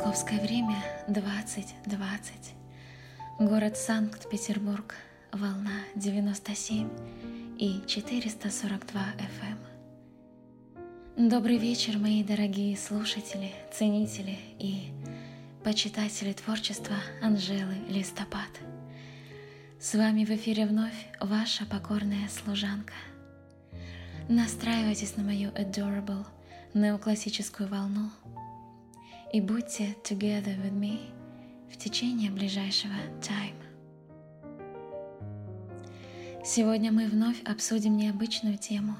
Московское время 20.20. Город Санкт-Петербург. Волна 97 и 442 FM. Эм. Добрый вечер, мои дорогие слушатели, ценители и почитатели творчества Анжелы Листопад. С вами в эфире вновь ваша покорная служанка. Настраивайтесь на мою adorable неоклассическую волну – и будьте together with me в течение ближайшего time. Сегодня мы вновь обсудим необычную тему.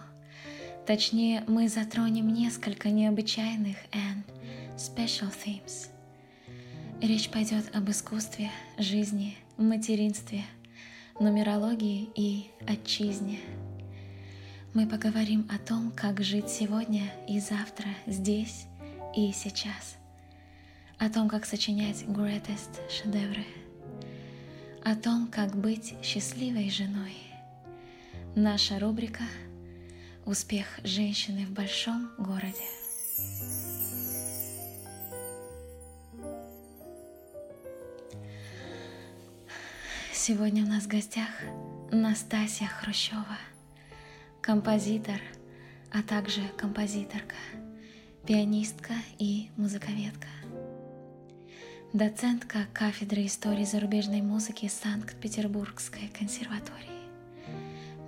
Точнее, мы затронем несколько необычайных and special themes. Речь пойдет об искусстве, жизни, материнстве, нумерологии и отчизне. Мы поговорим о том, как жить сегодня и завтра, здесь и сейчас – о том, как сочинять greatest шедевры, о том, как быть счастливой женой. Наша рубрика «Успех женщины в большом городе». Сегодня у нас в гостях Настасья Хрущева, композитор, а также композиторка, пианистка и музыковедка доцентка кафедры истории зарубежной музыки Санкт-Петербургской консерватории,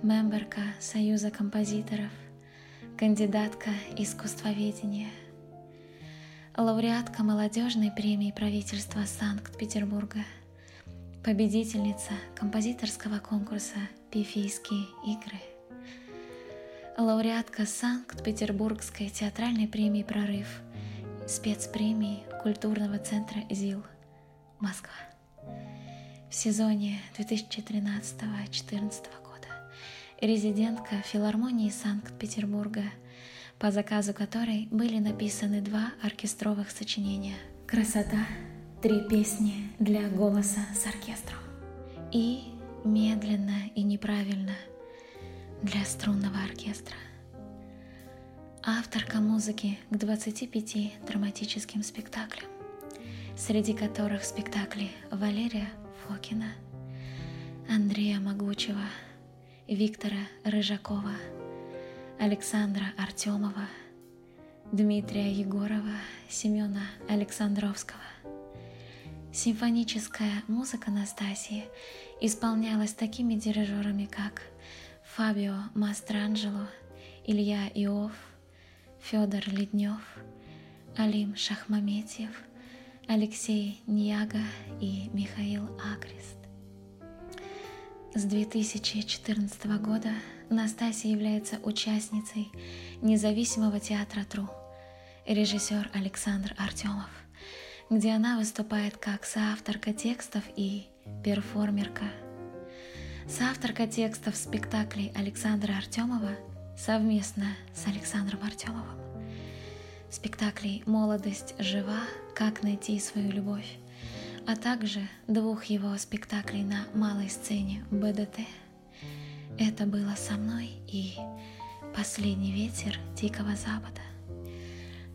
мемберка Союза композиторов, кандидатка искусствоведения, лауреатка молодежной премии правительства Санкт-Петербурга, победительница композиторского конкурса «Пифийские игры», лауреатка Санкт-Петербургской театральной премии «Прорыв», спецпремии культурного центра ЗИЛ Москва. В сезоне 2013-2014 года резидентка филармонии Санкт-Петербурга, по заказу которой были написаны два оркестровых сочинения «Красота», три песни для голоса с оркестром и «Медленно и неправильно» для струнного оркестра – авторка музыки к 25 драматическим спектаклям, среди которых спектакли Валерия Фокина, Андрея Могучего, Виктора Рыжакова, Александра Артемова, Дмитрия Егорова, Семена Александровского. Симфоническая музыка Настасии исполнялась такими дирижерами, как Фабио Мастранджело, Илья Иов – Федор Леднев, Алим Шахмаметьев, Алексей Ньяга и Михаил Акрест. С 2014 года Настасья является участницей независимого театра ТРУ, режиссер Александр Артемов, где она выступает как соавторка текстов и перформерка. Соавторка текстов спектаклей Александра Артемова – совместно с Александром Артемовым. Спектаклей «Молодость жива. Как найти свою любовь», а также двух его спектаклей на малой сцене БДТ. Это было со мной и «Последний ветер Дикого Запада».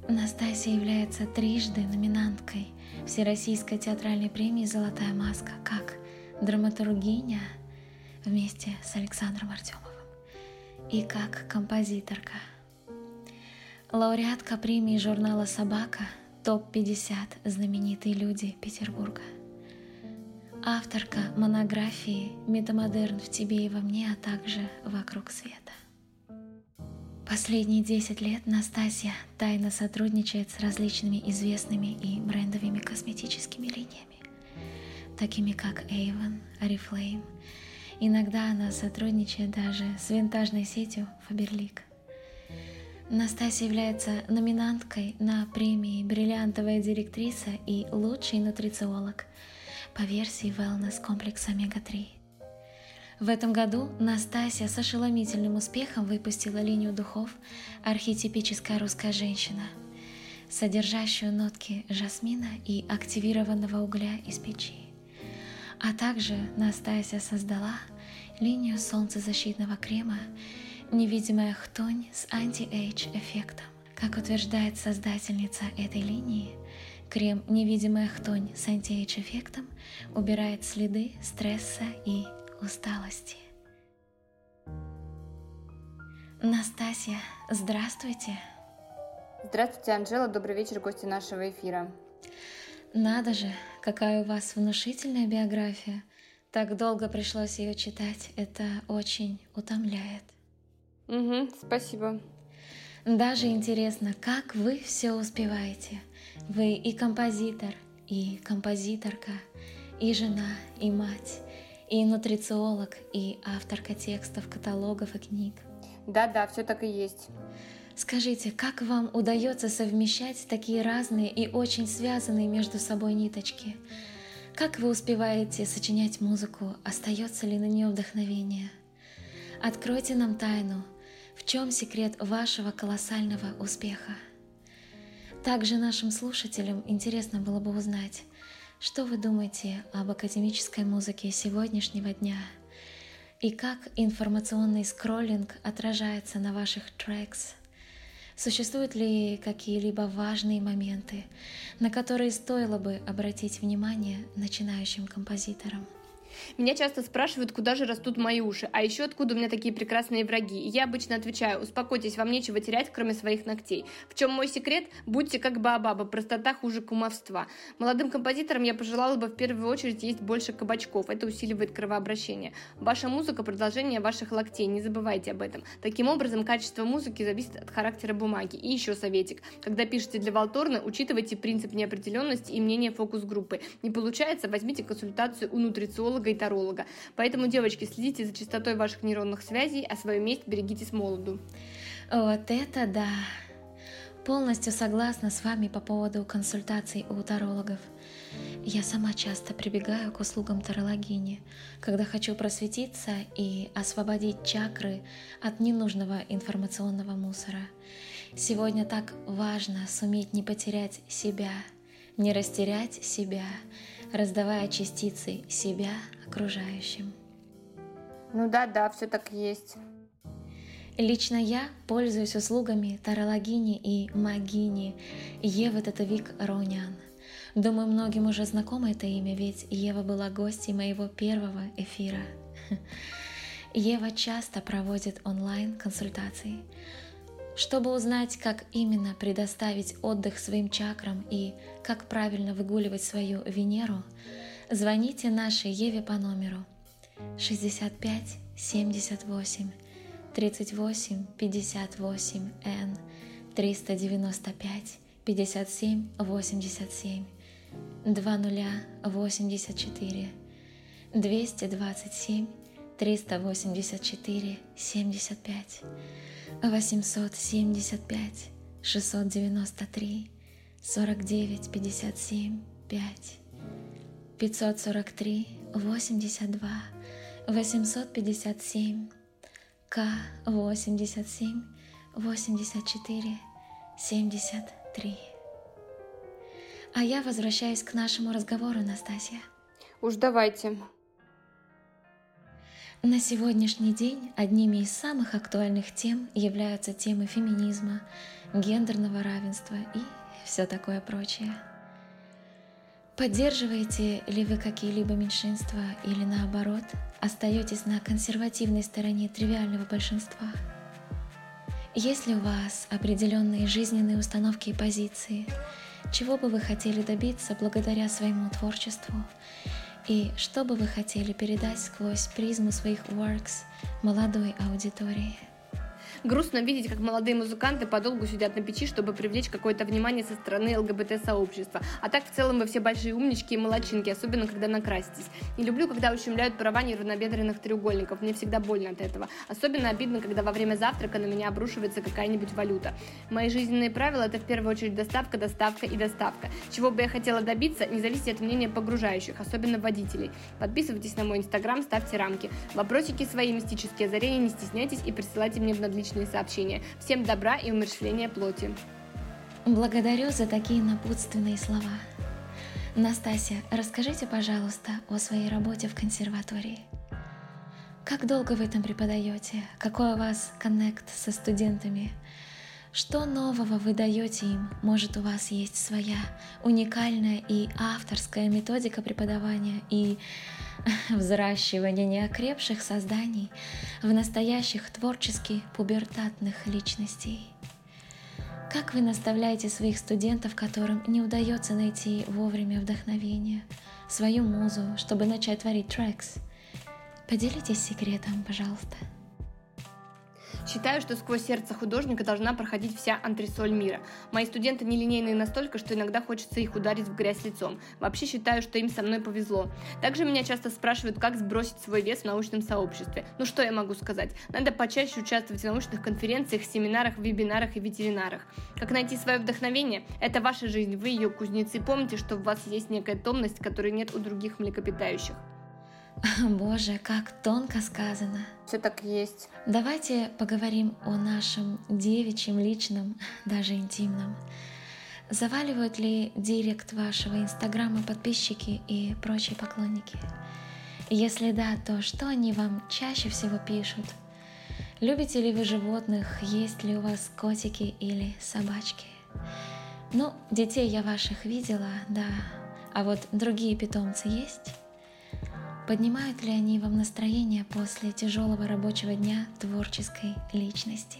Настасья является трижды номинанткой Всероссийской театральной премии «Золотая маска» как драматургиня вместе с Александром Артемовым и как композиторка. Лауреатка премии журнала «Собака» ТОП-50 «Знаменитые люди Петербурга». Авторка монографии «Метамодерн в тебе и во мне, а также вокруг света». Последние 10 лет Настасья тайно сотрудничает с различными известными и брендовыми косметическими линиями, такими как Avon, Oriflame – Иногда она сотрудничает даже с винтажной сетью Faberlic. Настасья является номинанткой на премии «Бриллиантовая директриса» и «Лучший нутрициолог» по версии wellness комплекса Омега-3. В этом году Настасья с ошеломительным успехом выпустила линию духов «Архетипическая русская женщина», содержащую нотки жасмина и активированного угля из печи. А также Настасья создала линию солнцезащитного крема «Невидимая хтонь» с anti-age эффектом. Как утверждает создательница этой линии, Крем «Невидимая хтонь» с антиэйдж эффектом убирает следы стресса и усталости. Настасья, здравствуйте. Здравствуйте, Анжела. Добрый вечер, гости нашего эфира. Надо же, какая у вас внушительная биография. Так долго пришлось ее читать. Это очень утомляет. Угу, спасибо. Даже интересно, как вы все успеваете. Вы и композитор, и композиторка, и жена, и мать, и нутрициолог, и авторка текстов, каталогов и книг. Да-да, все так и есть. Скажите, как вам удается совмещать такие разные и очень связанные между собой ниточки? Как вы успеваете сочинять музыку? Остается ли на нее вдохновение? Откройте нам тайну. В чем секрет вашего колоссального успеха? Также нашим слушателям интересно было бы узнать, что вы думаете об академической музыке сегодняшнего дня и как информационный скроллинг отражается на ваших трекс. Существуют ли какие-либо важные моменты, на которые стоило бы обратить внимание начинающим композиторам? Меня часто спрашивают, куда же растут мои уши, а еще откуда у меня такие прекрасные враги. И я обычно отвечаю, успокойтесь, вам нечего терять, кроме своих ногтей. В чем мой секрет? Будьте как Баобаба, простота хуже кумовства. Молодым композиторам я пожелала бы в первую очередь есть больше кабачков, это усиливает кровообращение. Ваша музыка – продолжение ваших локтей, не забывайте об этом. Таким образом, качество музыки зависит от характера бумаги. И еще советик. Когда пишете для Волторна, учитывайте принцип неопределенности и мнение фокус-группы. Не получается, возьмите консультацию у нутрициолога и таролога. Поэтому, девочки, следите за частотой ваших нейронных связей, а свое место берегите с молоду. Вот это да! Полностью согласна с вами по поводу консультаций у тарологов. Я сама часто прибегаю к услугам тарологини, когда хочу просветиться и освободить чакры от ненужного информационного мусора. Сегодня так важно суметь не потерять себя, не растерять себя, раздавая частицы себя окружающим. Ну да, да, все так есть. Лично я пользуюсь услугами тарологини и магини Евы Татовик Ронян. Думаю, многим уже знакомо это имя, ведь Ева была гостьей моего первого эфира. Ева часто проводит онлайн-консультации. Чтобы узнать, как именно предоставить отдых своим чакрам и как правильно выгуливать свою Венеру, звоните нашей Еве по номеру 65 78 38 58 Н 395 57 87 2084 227 384 75 875 693 49 57 5 543 82 857 К 87 84 73 А я возвращаюсь к нашему разговору, Настасья. Уж давайте. На сегодняшний день одними из самых актуальных тем являются темы феминизма, гендерного равенства и все такое прочее. Поддерживаете ли вы какие-либо меньшинства или наоборот остаетесь на консервативной стороне тривиального большинства? Есть ли у вас определенные жизненные установки и позиции? Чего бы вы хотели добиться благодаря своему творчеству? И что бы вы хотели передать сквозь призму своих works молодой аудитории? Грустно видеть, как молодые музыканты подолгу сидят на печи, чтобы привлечь какое-то внимание со стороны ЛГБТ-сообщества. А так в целом вы все большие умнички и молочинки, особенно когда накраситесь. Не люблю, когда ущемляют права неравнобедренных треугольников. Мне всегда больно от этого. Особенно обидно, когда во время завтрака на меня обрушивается какая-нибудь валюта. Мои жизненные правила это в первую очередь доставка, доставка и доставка. Чего бы я хотела добиться, не зависит от мнения погружающих, особенно водителей. Подписывайтесь на мой инстаграм, ставьте рамки. Вопросики свои мистические озарения не стесняйтесь и присылайте мне в надличие личные сообщения. Всем добра и умерщвления плоти. Благодарю за такие напутственные слова. Настасья, расскажите, пожалуйста, о своей работе в консерватории. Как долго вы там преподаете? Какой у вас коннект со студентами? Что нового вы даете им? Может, у вас есть своя уникальная и авторская методика преподавания и взращивания неокрепших созданий в настоящих творчески пубертатных личностей? Как вы наставляете своих студентов, которым не удается найти вовремя вдохновение, свою музу, чтобы начать творить трекс? Поделитесь секретом, пожалуйста. Считаю, что сквозь сердце художника должна проходить вся антресоль мира. Мои студенты нелинейные настолько, что иногда хочется их ударить в грязь лицом. Вообще считаю, что им со мной повезло. Также меня часто спрашивают, как сбросить свой вес в научном сообществе. Ну что я могу сказать? Надо почаще участвовать в научных конференциях, семинарах, вебинарах и ветеринарах. Как найти свое вдохновение? Это ваша жизнь, вы ее кузнецы. Помните, что у вас есть некая томность, которой нет у других млекопитающих. Боже, как тонко сказано. Все так есть. Давайте поговорим о нашем девичьем, личном, даже интимном. Заваливают ли директ вашего инстаграма подписчики и прочие поклонники? Если да, то что они вам чаще всего пишут? Любите ли вы животных? Есть ли у вас котики или собачки? Ну, детей я ваших видела, да. А вот другие питомцы есть? Поднимают ли они вам настроение после тяжелого рабочего дня творческой личности?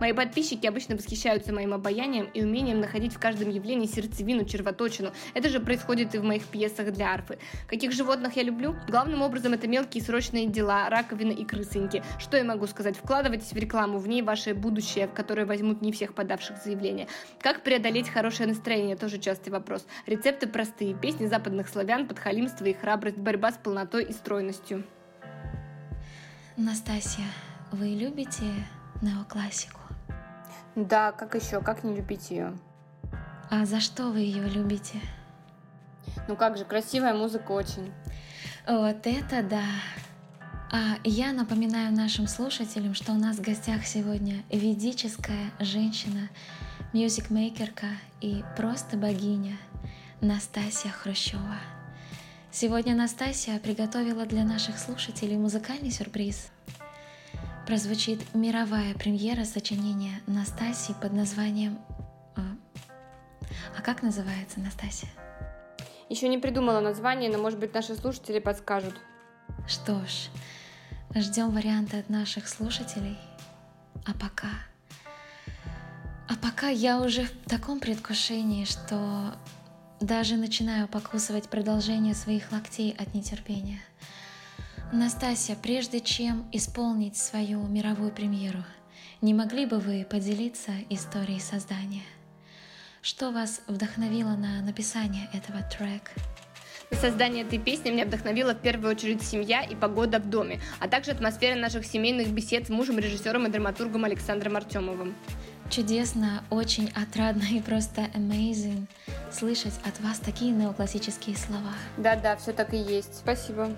Мои подписчики обычно восхищаются моим обаянием и умением находить в каждом явлении сердцевину, червоточину. Это же происходит и в моих пьесах для арфы. Каких животных я люблю? Главным образом это мелкие срочные дела, раковины и крысыньки. Что я могу сказать? Вкладывайтесь в рекламу, в ней ваше будущее, в которое возьмут не всех подавших заявления. Как преодолеть хорошее настроение? Тоже частый вопрос. Рецепты простые. Песни западных славян, подхалимство и храбрость, борьба с полнотой и стройностью. Настасья, вы любите неоклассику. Да, как еще, как не любить ее? А за что вы ее любите? Ну как же, красивая музыка очень. Вот это да. А я напоминаю нашим слушателям, что у нас в гостях сегодня ведическая женщина, мюзикмейкерка и просто богиня Настасья Хрущева. Сегодня Настасья приготовила для наших слушателей музыкальный сюрприз прозвучит мировая премьера сочинения Настасии под названием... А, а как называется Настасья? Еще не придумала название, но, может быть, наши слушатели подскажут. Что ж, ждем варианты от наших слушателей. А пока... А пока я уже в таком предвкушении, что даже начинаю покусывать продолжение своих локтей от нетерпения – Настасья, прежде чем исполнить свою мировую премьеру, не могли бы вы поделиться историей создания? Что вас вдохновило на написание этого трека? На создание этой песни меня вдохновила в первую очередь семья и погода в доме, а также атмосфера наших семейных бесед с мужем, режиссером и драматургом Александром Артемовым. Чудесно, очень отрадно и просто amazing слышать от вас такие неоклассические слова. Да-да, все так и есть. Спасибо.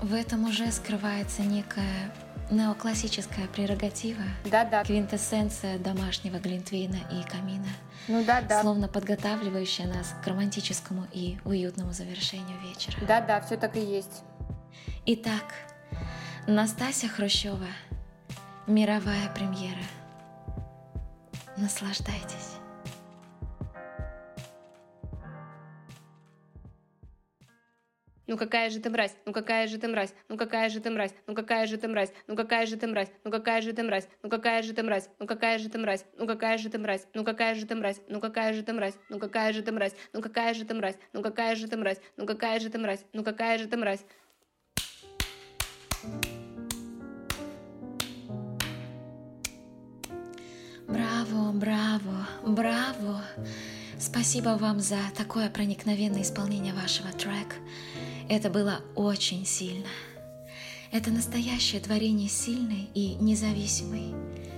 В этом уже скрывается некая неоклассическая прерогатива, да, да. квинтэссенция домашнего глинтвейна и камина, ну да, да. словно подготавливающая нас к романтическому и уютному завершению вечера. Да, да, все так и есть. Итак, Настасья Хрущева, мировая премьера. Наслаждайтесь. Ну какая же ты мразь, ну какая же ты мразь, ну какая же ты мразь, ну какая же ты мразь, ну какая же ты мразь, ну какая же ты мразь, ну какая же ты мразь, ну какая же ты мразь, ну какая же ты мразь, ну какая же ты мразь, ну какая же ты мразь, ну какая же ты мразь, ну какая же ты мразь, ну какая же ты мразь, ну какая же ты мразь, ну какая же ты мразь. Браво, браво, браво! Спасибо вам за такое проникновенное исполнение вашего трека. Это было очень сильно. Это настоящее творение сильной и независимой,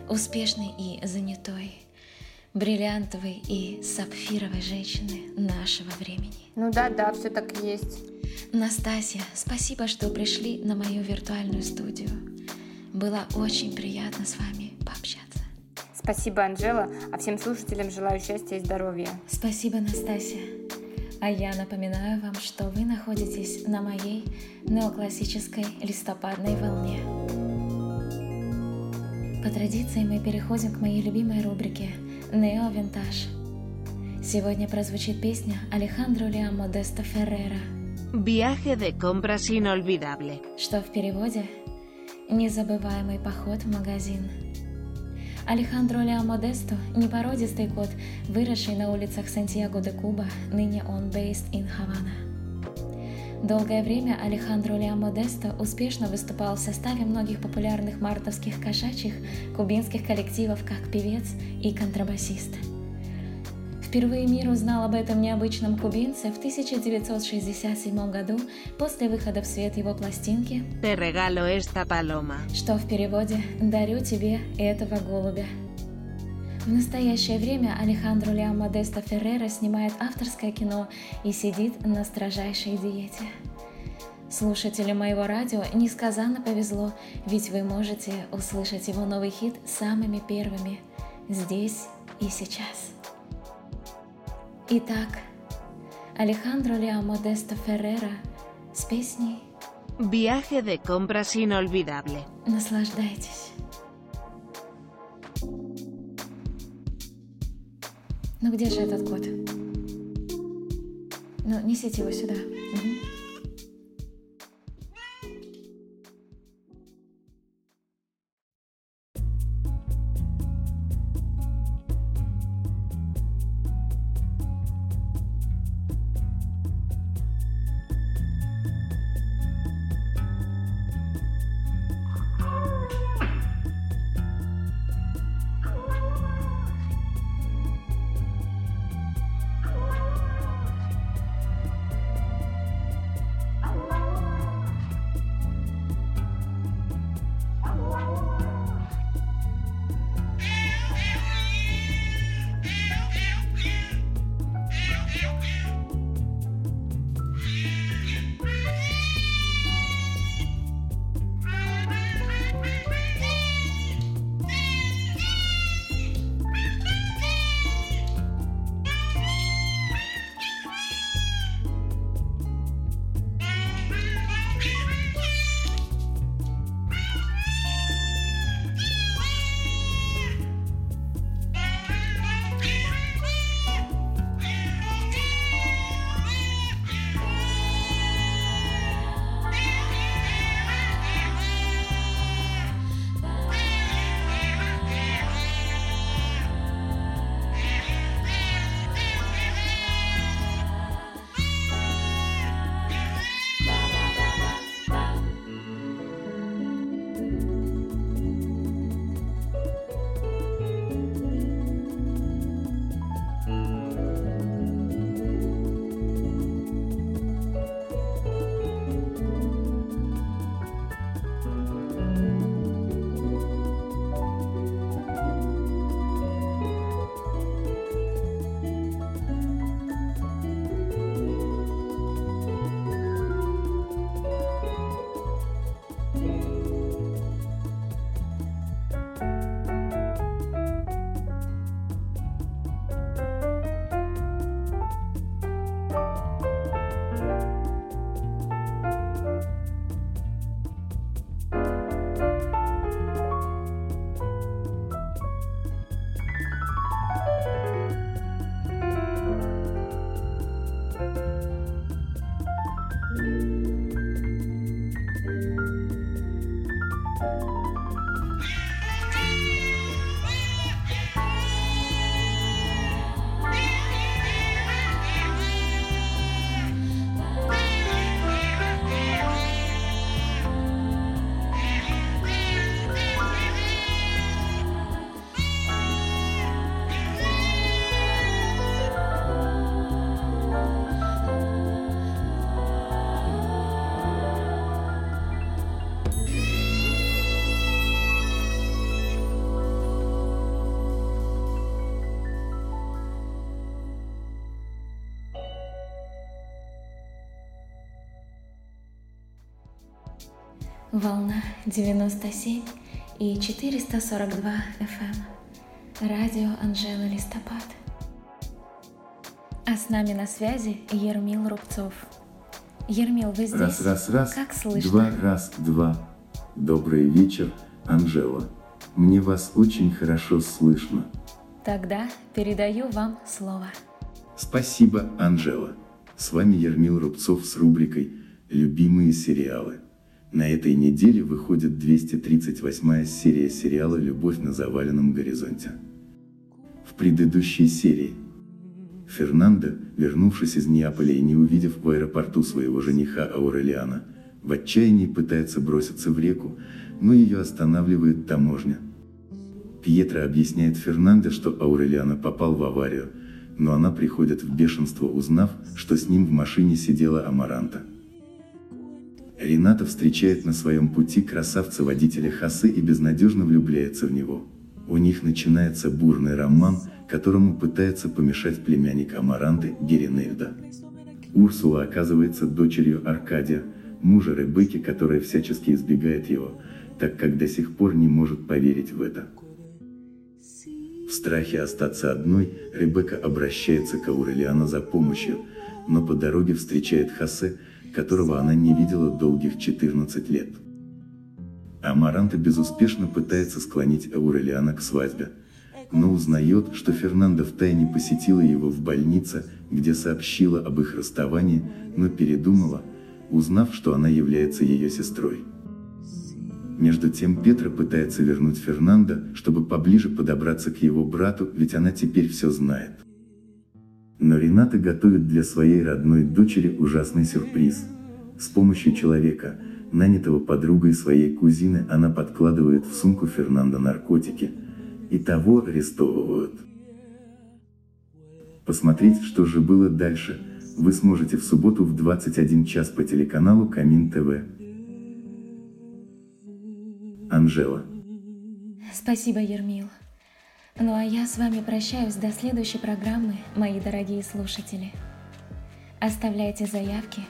успешной и занятой, бриллиантовой и сапфировой женщины нашего времени. Ну да, да, все так и есть. Настасья, спасибо, что пришли на мою виртуальную студию. Было очень приятно с вами пообщаться. Спасибо, Анжела, а всем слушателям желаю счастья и здоровья. Спасибо, Настасья. А я напоминаю вам, что вы находитесь на моей неоклассической листопадной волне. По традиции мы переходим к моей любимой рубрике «Нео Винтаж». Сегодня прозвучит песня Алехандро Леа Модесто Феррера Viaje de compras inolvidable. что в переводе «Незабываемый поход в магазин». Алехандро Леа Модесто – непородистый кот, выросший на улицах Сантьяго де Куба, ныне он based in Havana. Долгое время Алехандро Леа Модесто успешно выступал в составе многих популярных мартовских кошачьих кубинских коллективов как певец и контрабасист. Впервые мир узнал об этом необычном кубинце в 1967 году после выхода в свет его пластинки, Te regalo esta paloma. что в переводе «дарю тебе этого голубя». В настоящее время Алехандро Лео Модесто Феррера снимает авторское кино и сидит на строжайшей диете. Слушателям моего радио несказанно повезло, ведь вы можете услышать его новый хит самыми первыми, здесь и сейчас. Итак, Алехандро Лео Модесто Феррера с песней Viaje de compras inolvidable. Наслаждайтесь. Ну где же этот кот? Ну, несите его сюда. Мгм. Волна 97 и 442 FM. Радио Анжела Листопад. А с нами на связи Ермил Рубцов. Ермил, вы здесь? Раз, раз, раз. Как слышно? Два, раз, два. Добрый вечер, Анжела. Мне вас очень хорошо слышно. Тогда передаю вам слово. Спасибо, Анжела. С вами Ермил Рубцов с рубрикой «Любимые сериалы». На этой неделе выходит 238 серия сериала «Любовь на заваленном горизонте». В предыдущей серии Фернандо, вернувшись из Неаполя и не увидев в аэропорту своего жениха Аурелиана, в отчаянии пытается броситься в реку, но ее останавливает таможня. Пьетро объясняет Фернандо, что Аурелиана попал в аварию, но она приходит в бешенство, узнав, что с ним в машине сидела Амаранта. Рената встречает на своем пути красавца-водителя Хосе и безнадежно влюбляется в него. У них начинается бурный роман, которому пытается помешать племянник Амаранты Геринельда. Урсула оказывается дочерью Аркадия, мужа Ребекки, которая всячески избегает его, так как до сих пор не может поверить в это. В страхе остаться одной, Ребекка обращается к Аурелиану за помощью, но по дороге встречает Хосе, которого она не видела долгих 14 лет. Амаранта безуспешно пытается склонить Аурелиана к свадьбе, но узнает, что Фернандо втайне посетила его в больнице, где сообщила об их расставании, но передумала, узнав, что она является ее сестрой. Между тем Петра пытается вернуть Фернандо, чтобы поближе подобраться к его брату, ведь она теперь все знает. Но Рената готовит для своей родной дочери ужасный сюрприз. С помощью человека, нанятого подругой своей кузины, она подкладывает в сумку Фернандо наркотики, и того арестовывают. Посмотреть, что же было дальше, вы сможете в субботу в 21 час по телеканалу Камин ТВ. Анжела. Спасибо, Ермил. Ну а я с вами прощаюсь до следующей программы, мои дорогие слушатели. Оставляйте заявки,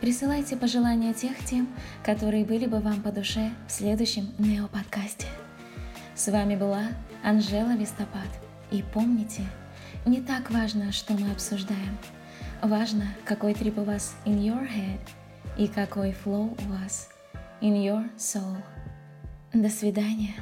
присылайте пожелания тех тем, которые были бы вам по душе в следующем Нео-подкасте. С вами была Анжела Вистопад. И помните, не так важно, что мы обсуждаем. Важно, какой трип у вас in your head и какой flow у вас in your soul. До свидания.